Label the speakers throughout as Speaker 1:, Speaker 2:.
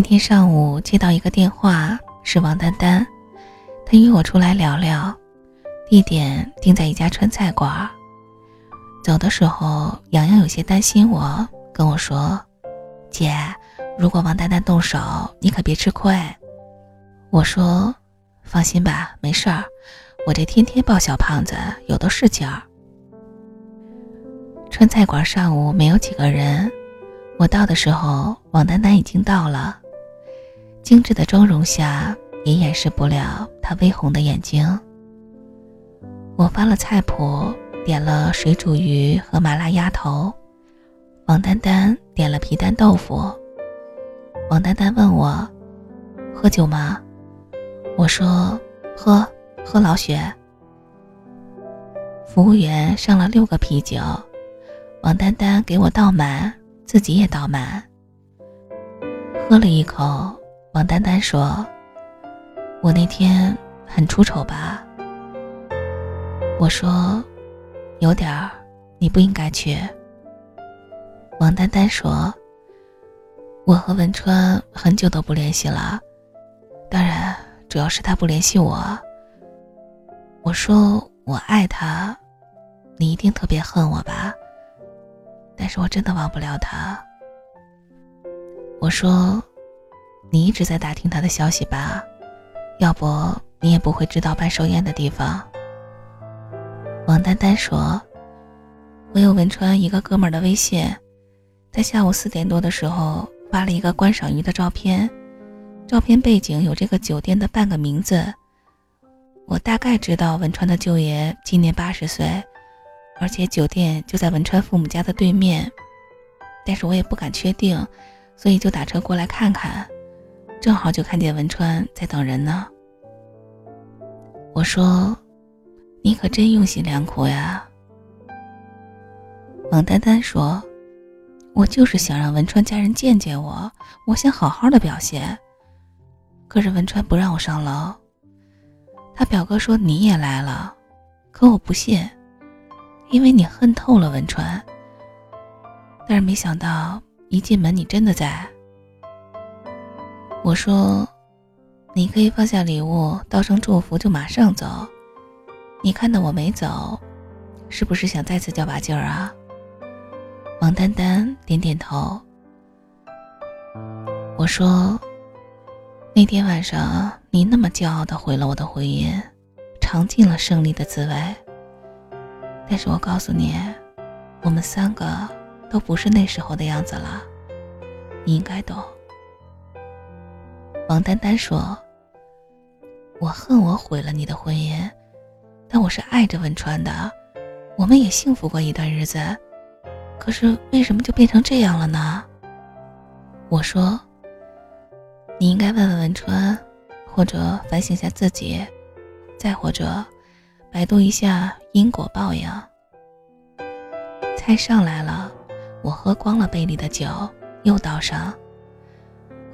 Speaker 1: 今天上午接到一个电话，是王丹丹，她约我出来聊聊，地点定在一家川菜馆。走的时候，洋洋有些担心我，跟我说：“姐，如果王丹丹动手，你可别吃亏。”我说：“放心吧，没事儿，我这天天抱小胖子，有的是劲儿。”川菜馆上午没有几个人，我到的时候，王丹丹已经到了。精致的妆容下也掩饰不了她微红的眼睛。我发了菜谱，点了水煮鱼和麻辣鸭头，王丹丹点了皮蛋豆腐。王丹丹问我：“喝酒吗？”我说：“喝，喝老雪。”服务员上了六个啤酒。王丹丹给我倒满，自己也倒满。喝了一口，王丹丹说：“我那天很出丑吧？”我说：“有点儿，你不应该去。”王丹丹说：“我和文川很久都不联系了，当然主要是他不联系我。”我说：“我爱他，你一定特别恨我吧？”但是我真的忘不了他。我说：“你一直在打听他的消息吧？要不你也不会知道办寿宴的地方。”王丹丹说：“我有文川一个哥们儿的微信，在下午四点多的时候发了一个观赏鱼的照片，照片背景有这个酒店的半个名字。我大概知道文川的舅爷今年八十岁。”而且酒店就在文川父母家的对面，但是我也不敢确定，所以就打车过来看看，正好就看见文川在等人呢。我说：“你可真用心良苦呀。”王丹丹说：“我就是想让文川家人见见我，我想好好的表现。可是文川不让我上楼，他表哥说你也来了，可我不信。”因为你恨透了文川，但是没想到一进门你真的在。我说，你可以放下礼物，道声祝福就马上走。你看到我没走，是不是想再次较把劲儿啊？王丹丹点点头。我说，那天晚上你那么骄傲的毁了我的婚姻，尝尽了胜利的滋味。但是我告诉你，我们三个都不是那时候的样子了，你应该懂。王丹丹说：“我恨我毁了你的婚姻，但我是爱着文川的，我们也幸福过一段日子。可是为什么就变成这样了呢？”我说：“你应该问问文川，或者反省一下自己，再或者……”百度一下因果报应。菜上来了，我喝光了杯里的酒，又倒上。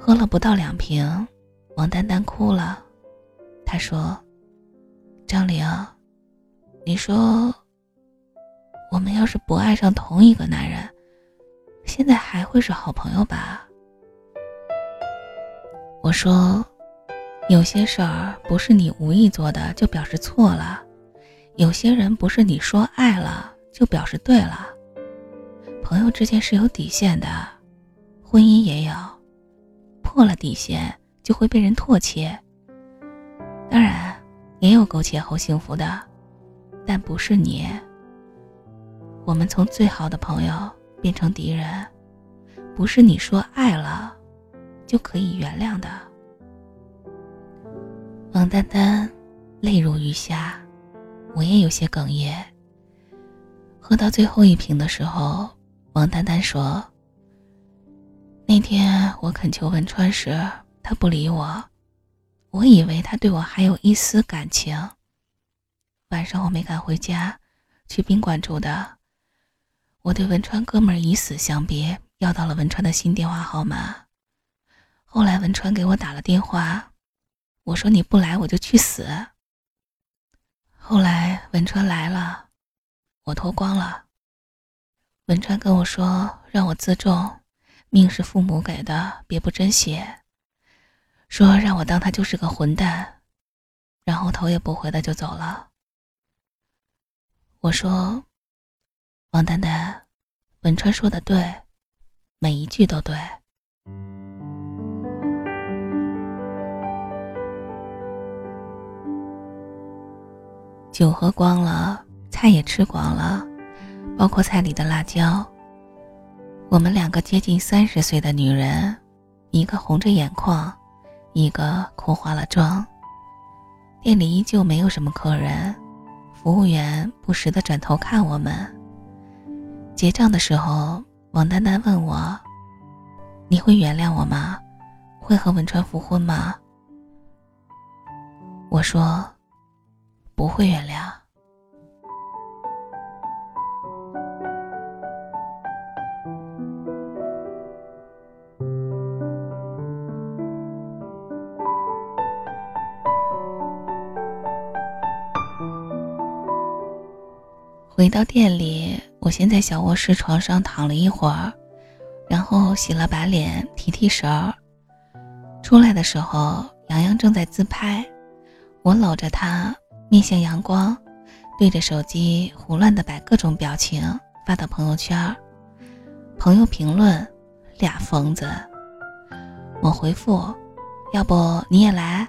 Speaker 1: 喝了不到两瓶，王丹丹哭了。她说：“张玲，你说，我们要是不爱上同一个男人，现在还会是好朋友吧？”我说：“有些事儿不是你无意做的，就表示错了。”有些人不是你说爱了就表示对了，朋友之间是有底线的，婚姻也有，破了底线就会被人唾弃。当然，也有苟且后幸福的，但不是你。我们从最好的朋友变成敌人，不是你说爱了就可以原谅的。王丹丹泪如雨下。我也有些哽咽。喝到最后一瓶的时候，王丹丹说：“那天我恳求文川时，他不理我，我以为他对我还有一丝感情。晚上我没敢回家，去宾馆住的。我对文川哥们以死相逼，要到了文川的新电话号码。后来文川给我打了电话，我说你不来我就去死。”后来文川来了，我脱光了。文川跟我说让我自重，命是父母给的，别不珍惜。说让我当他就是个混蛋，然后头也不回的就走了。我说：“王丹丹，文川说的对，每一句都对。”酒喝光了，菜也吃光了，包括菜里的辣椒。我们两个接近三十岁的女人，一个红着眼眶，一个哭花了妆。店里依旧没有什么客人，服务员不时的转头看我们。结账的时候，王丹丹问我：“你会原谅我吗？会和文川复婚吗？”我说。不会原谅。回到店里，我先在小卧室床上躺了一会儿，然后洗了把脸，提提神儿。出来的时候，洋洋正在自拍，我搂着他。面向阳光，对着手机胡乱的摆各种表情发到朋友圈。朋友评论：“俩疯子。”我回复：“要不你也来？”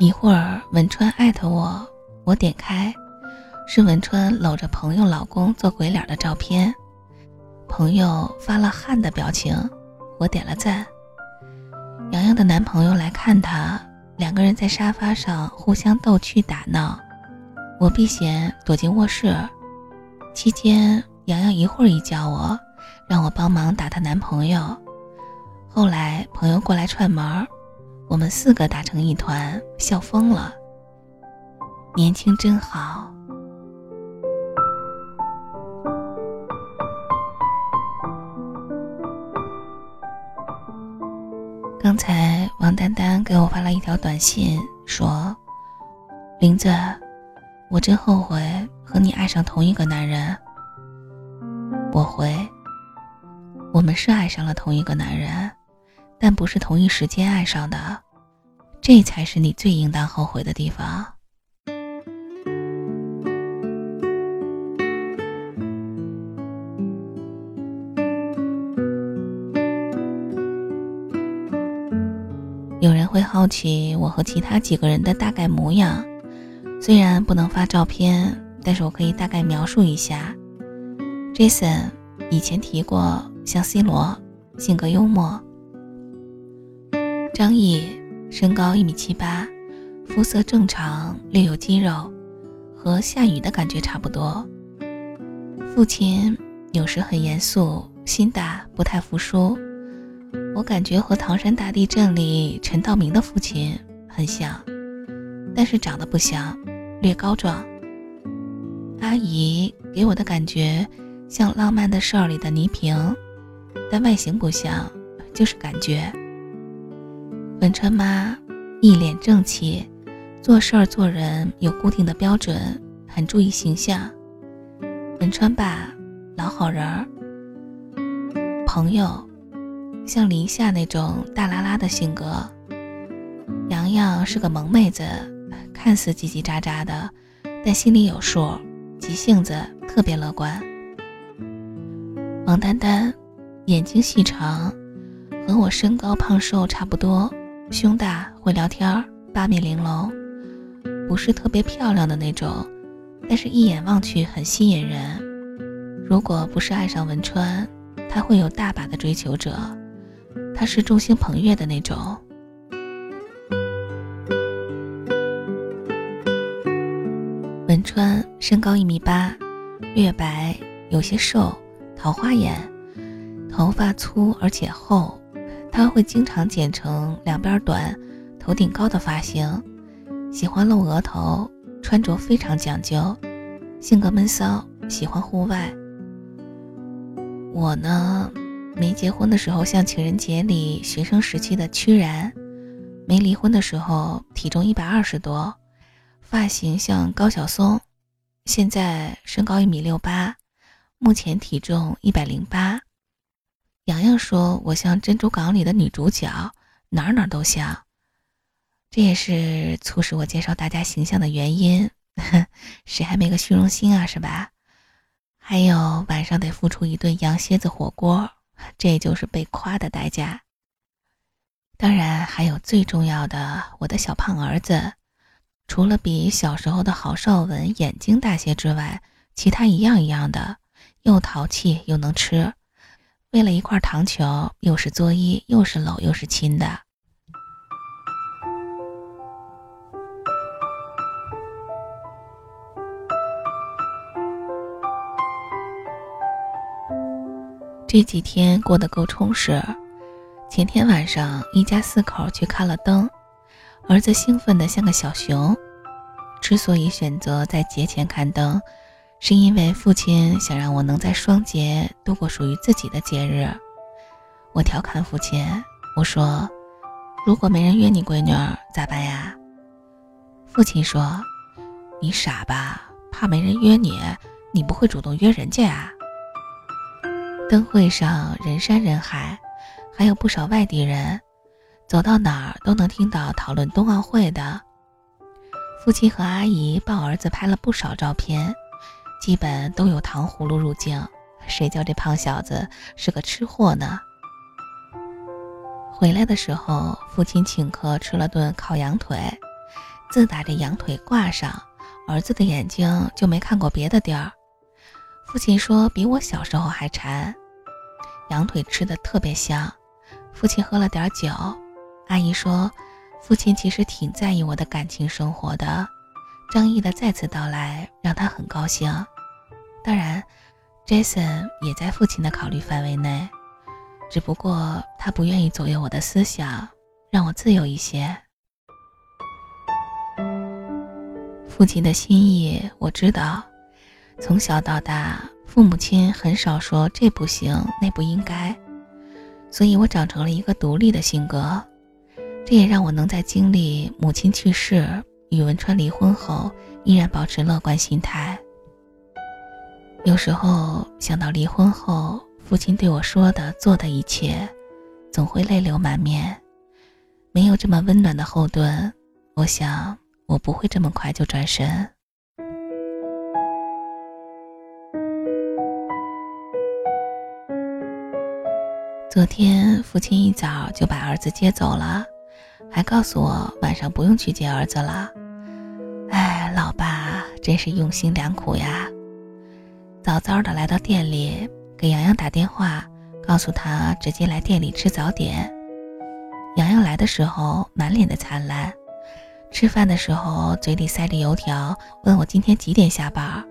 Speaker 1: 一会儿文川艾特我，我点开，是文川搂着朋友老公做鬼脸的照片。朋友发了汗的表情，我点了赞。洋洋的男朋友来看她。两个人在沙发上互相逗趣打闹，我避嫌躲进卧室。期间，洋洋一会儿一叫我，让我帮忙打她男朋友。后来朋友过来串门，我们四个打成一团，笑疯了。年轻真好。刚才王丹丹给我发了一条短信，说：“林子，我真后悔和你爱上同一个男人。”我回：“我们是爱上了同一个男人，但不是同一时间爱上的，这才是你最应当后悔的地方。”好奇我和其他几个人的大概模样，虽然不能发照片，但是我可以大概描述一下。Jason 以前提过，像 C 罗，性格幽默。张毅身高一米七八，肤色正常，略有肌肉，和夏雨的感觉差不多。父亲有时很严肃，心大，不太服输。我感觉和唐山大地震里陈道明的父亲很像，但是长得不像，略高壮。阿姨给我的感觉像《浪漫的事儿》里的倪萍，但外形不像，就是感觉。文川妈一脸正气，做事儿做人有固定的标准，很注意形象。文川爸老好人儿，朋友。像林夏那种大拉拉的性格，洋洋是个萌妹子，看似叽叽喳喳的，但心里有数，急性子，特别乐观。王丹丹，眼睛细长，和我身高胖瘦差不多，胸大，会聊天，八面玲珑，不是特别漂亮的那种，但是一眼望去很吸引人。如果不是爱上文川，他会有大把的追求者。他是众星捧月的那种。文川身高一米八，略白，有些瘦，桃花眼，头发粗而且厚，他会经常剪成两边短、头顶高的发型，喜欢露额头，穿着非常讲究，性格闷骚，喜欢户外。我呢？没结婚的时候像情人节里学生时期的屈然，没离婚的时候体重一百二十多，发型像高晓松，现在身高一米六八，目前体重一百零八。洋洋说我像珍珠港里的女主角，哪哪都像。这也是促使我介绍大家形象的原因。谁还没个虚荣心啊，是吧？还有晚上得付出一顿羊蝎子火锅，这就是被夸的代价。当然，还有最重要的，我的小胖儿子，除了比小时候的郝邵文眼睛大些之外，其他一样一样的，又淘气又能吃。为了一块糖球，又是作揖，又是搂，又是亲的。这几天过得够充实。前天晚上，一家四口去看了灯，儿子兴奋得像个小熊。之所以选择在节前看灯，是因为父亲想让我能在双节度过属于自己的节日。我调侃父亲，我说：“如果没人约你闺女咋办呀？”父亲说：“你傻吧？怕没人约你？你不会主动约人家啊？”灯会上人山人海，还有不少外地人，走到哪儿都能听到讨论冬奥会的。父亲和阿姨抱儿子拍了不少照片，基本都有糖葫芦入镜。谁叫这胖小子是个吃货呢？回来的时候，父亲请客吃了顿烤羊腿。自打这羊腿挂上，儿子的眼睛就没看过别的地儿。父亲说比我小时候还馋，羊腿吃的特别香。父亲喝了点酒，阿姨说，父亲其实挺在意我的感情生活的。张毅的再次到来让他很高兴。当然，Jason 也在父亲的考虑范围内，只不过他不愿意左右我的思想，让我自由一些。父亲的心意我知道。从小到大，父母亲很少说这不行那不应该，所以我长成了一个独立的性格。这也让我能在经历母亲去世、与文川离婚后，依然保持乐观心态。有时候想到离婚后父亲对我说的、做的一切，总会泪流满面。没有这么温暖的后盾，我想我不会这么快就转身。昨天父亲一早就把儿子接走了，还告诉我晚上不用去接儿子了。哎，老爸真是用心良苦呀！早早的来到店里，给洋洋打电话，告诉他直接来店里吃早点。洋洋来的时候满脸的灿烂，吃饭的时候嘴里塞着油条，问我今天几点下班。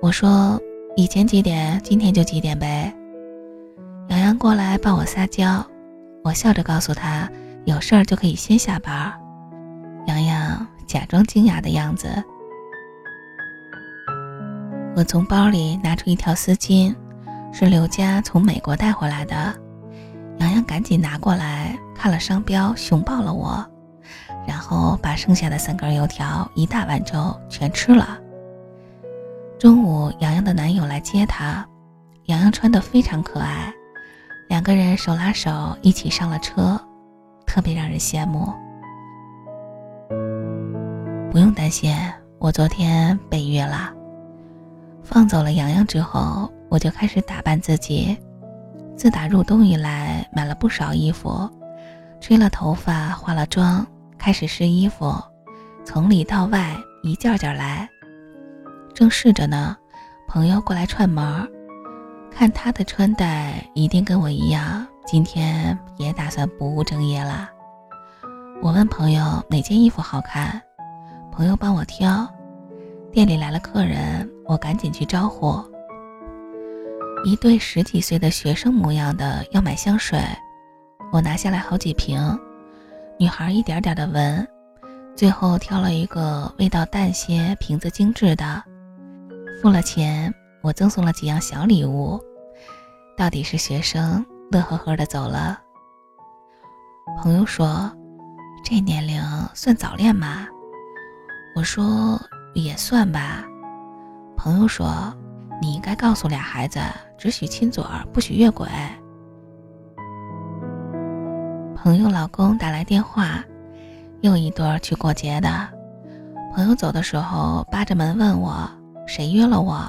Speaker 1: 我说以前几点，今天就几点呗。过来帮我撒娇，我笑着告诉他有事儿就可以先下班。洋洋假装惊讶的样子。我从包里拿出一条丝巾，是刘佳从美国带回来的。洋洋赶紧拿过来看了商标，熊抱了我，然后把剩下的三根油条、一大碗粥全吃了。中午，洋洋的男友来接她，洋洋穿得非常可爱。两个人手拉手一起上了车，特别让人羡慕。不用担心，我昨天被约了。放走了洋洋之后，我就开始打扮自己。自打入冬以来，买了不少衣服，吹了头发，化了妆，开始试衣服，从里到外一件件来。正试着呢，朋友过来串门儿。看他的穿戴，一定跟我一样，今天也打算不务正业了。我问朋友哪件衣服好看，朋友帮我挑。店里来了客人，我赶紧去招呼。一对十几岁的学生模样的要买香水，我拿下来好几瓶。女孩一点点的闻，最后挑了一个味道淡些、瓶子精致的，付了钱。我赠送了几样小礼物，到底是学生，乐呵呵的走了。朋友说：“这年龄算早恋吗？”我说：“也算吧。”朋友说：“你应该告诉俩孩子，只许亲嘴儿，不许越轨。”朋友老公打来电话，又一对儿去过节的。朋友走的时候扒着门问我谁约了我，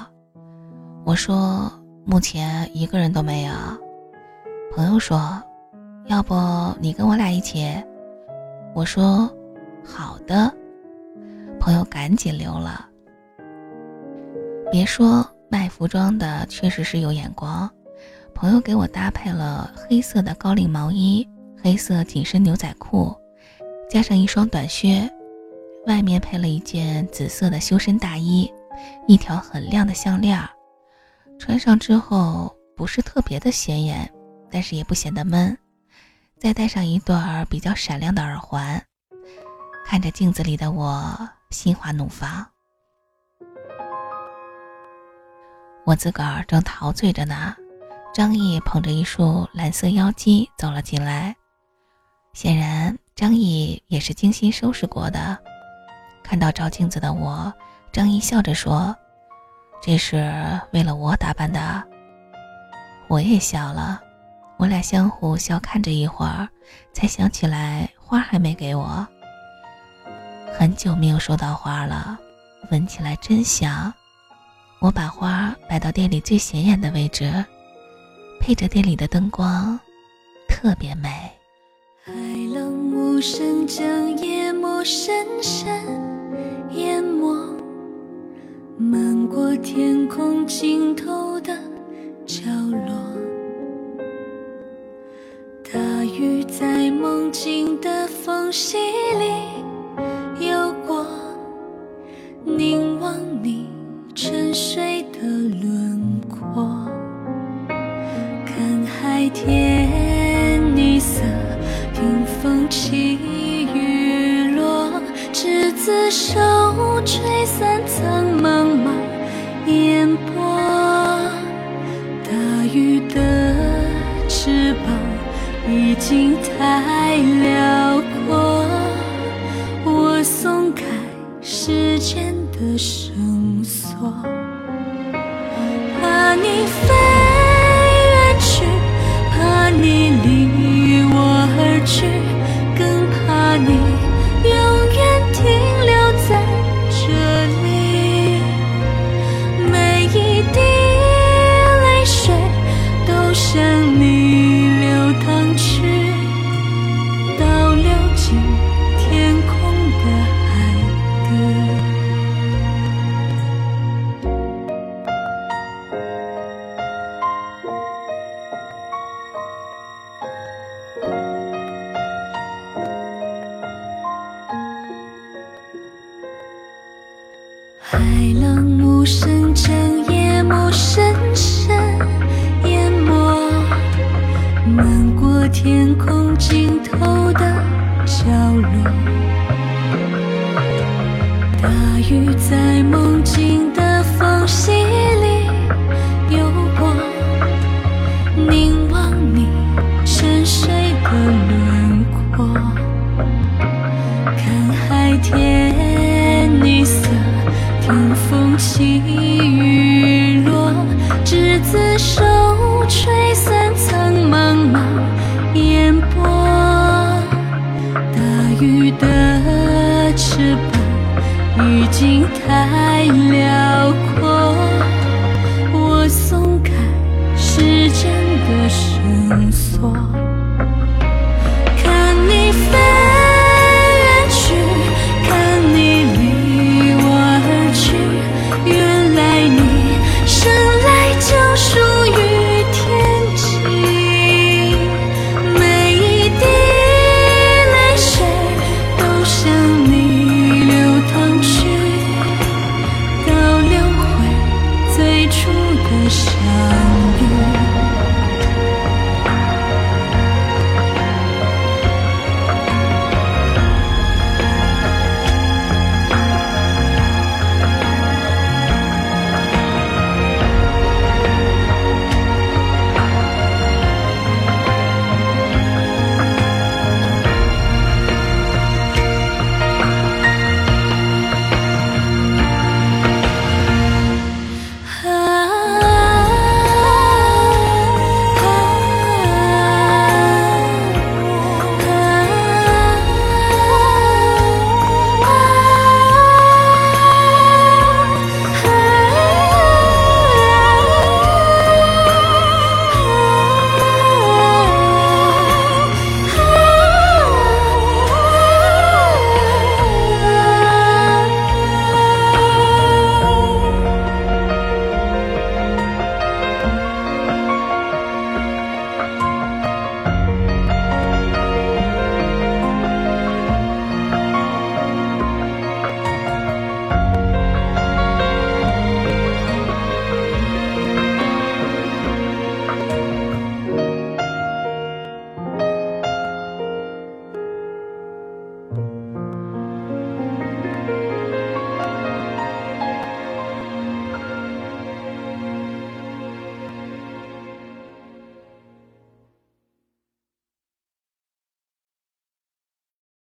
Speaker 1: 我说目前一个人都没有。朋友说，要不你跟我俩一起？我说好的。朋友赶紧溜了。别说卖服装的确实是有眼光，朋友给我搭配了黑色的高领毛衣、黑色紧身牛仔裤，加上一双短靴，外面配了一件紫色的修身大衣，一条很亮的项链。穿上之后不是特别的显眼，但是也不显得闷。再戴上一对儿比较闪亮的耳环，看着镜子里的我，心花怒放。我自个儿正陶醉着呢，张毅捧着一束蓝色妖姬走了进来。显然，张毅也是精心收拾过的。看到照镜子的我，张毅笑着说：“这是为了我打扮的。”我也笑了，我俩相互笑看着一会儿，才想起来花还没给我。很久没有收到花了，闻起来真香。我把花摆到店里最显眼的位置，配着店里的灯光，特别美。
Speaker 2: 海浪无声将夜幕深深淹没，漫过天空尽头的角落。大雨在梦境的缝隙里游过，凝望你。沉睡的轮廓，看海天手，吹散苍茫茫烟波。大鱼的翅膀已经太辽阔，我松开时间的绳索